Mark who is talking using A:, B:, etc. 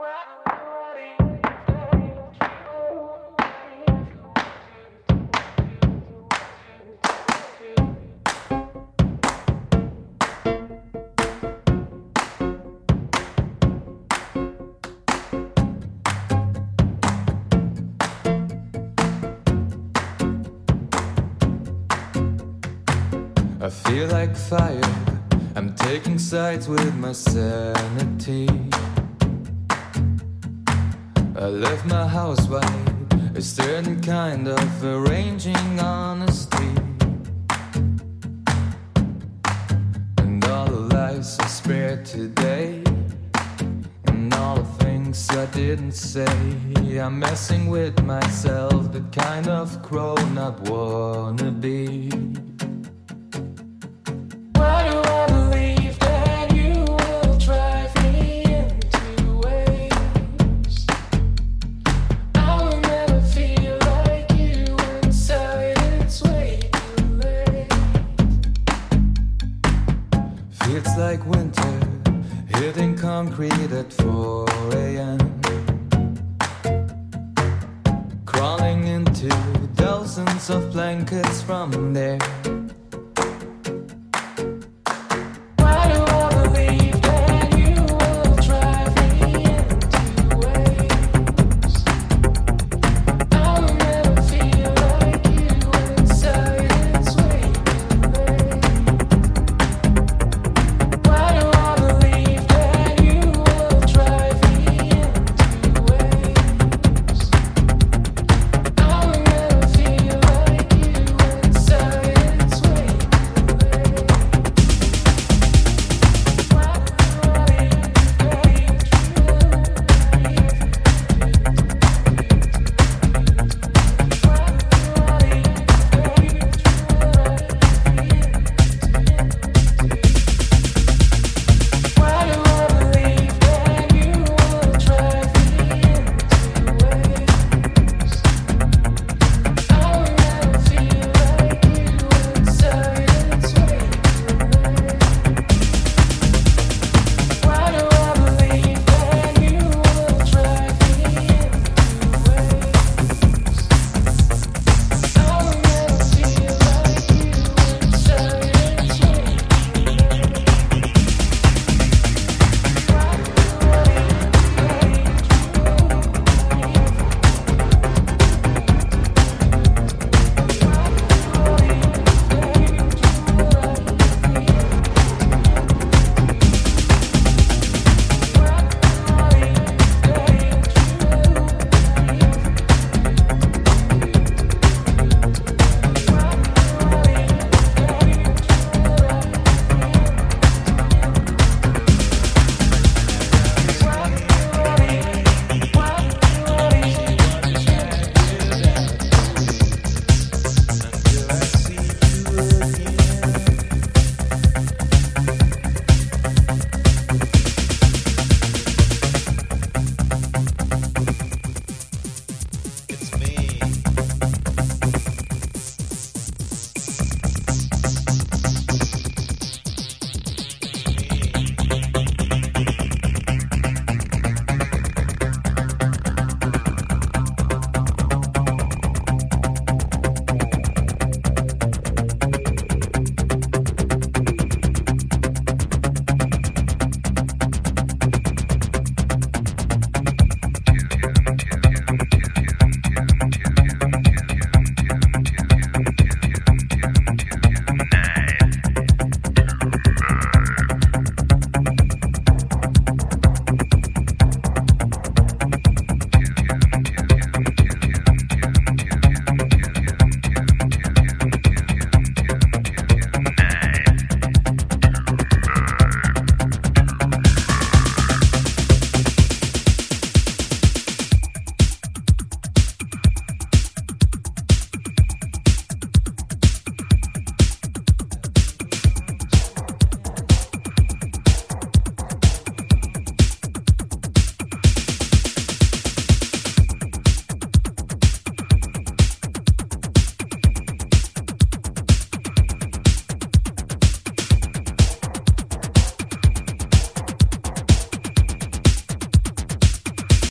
A: I feel like fire. I'm taking sides with my sanity. I left my house wide, a certain kind of arranging honesty. And all the lives I spared today, and all the things I didn't say. I'm messing with myself, the kind of grown up wanna like winter hitting concrete at 4 a.m. Crawling into dozens of blankets from there.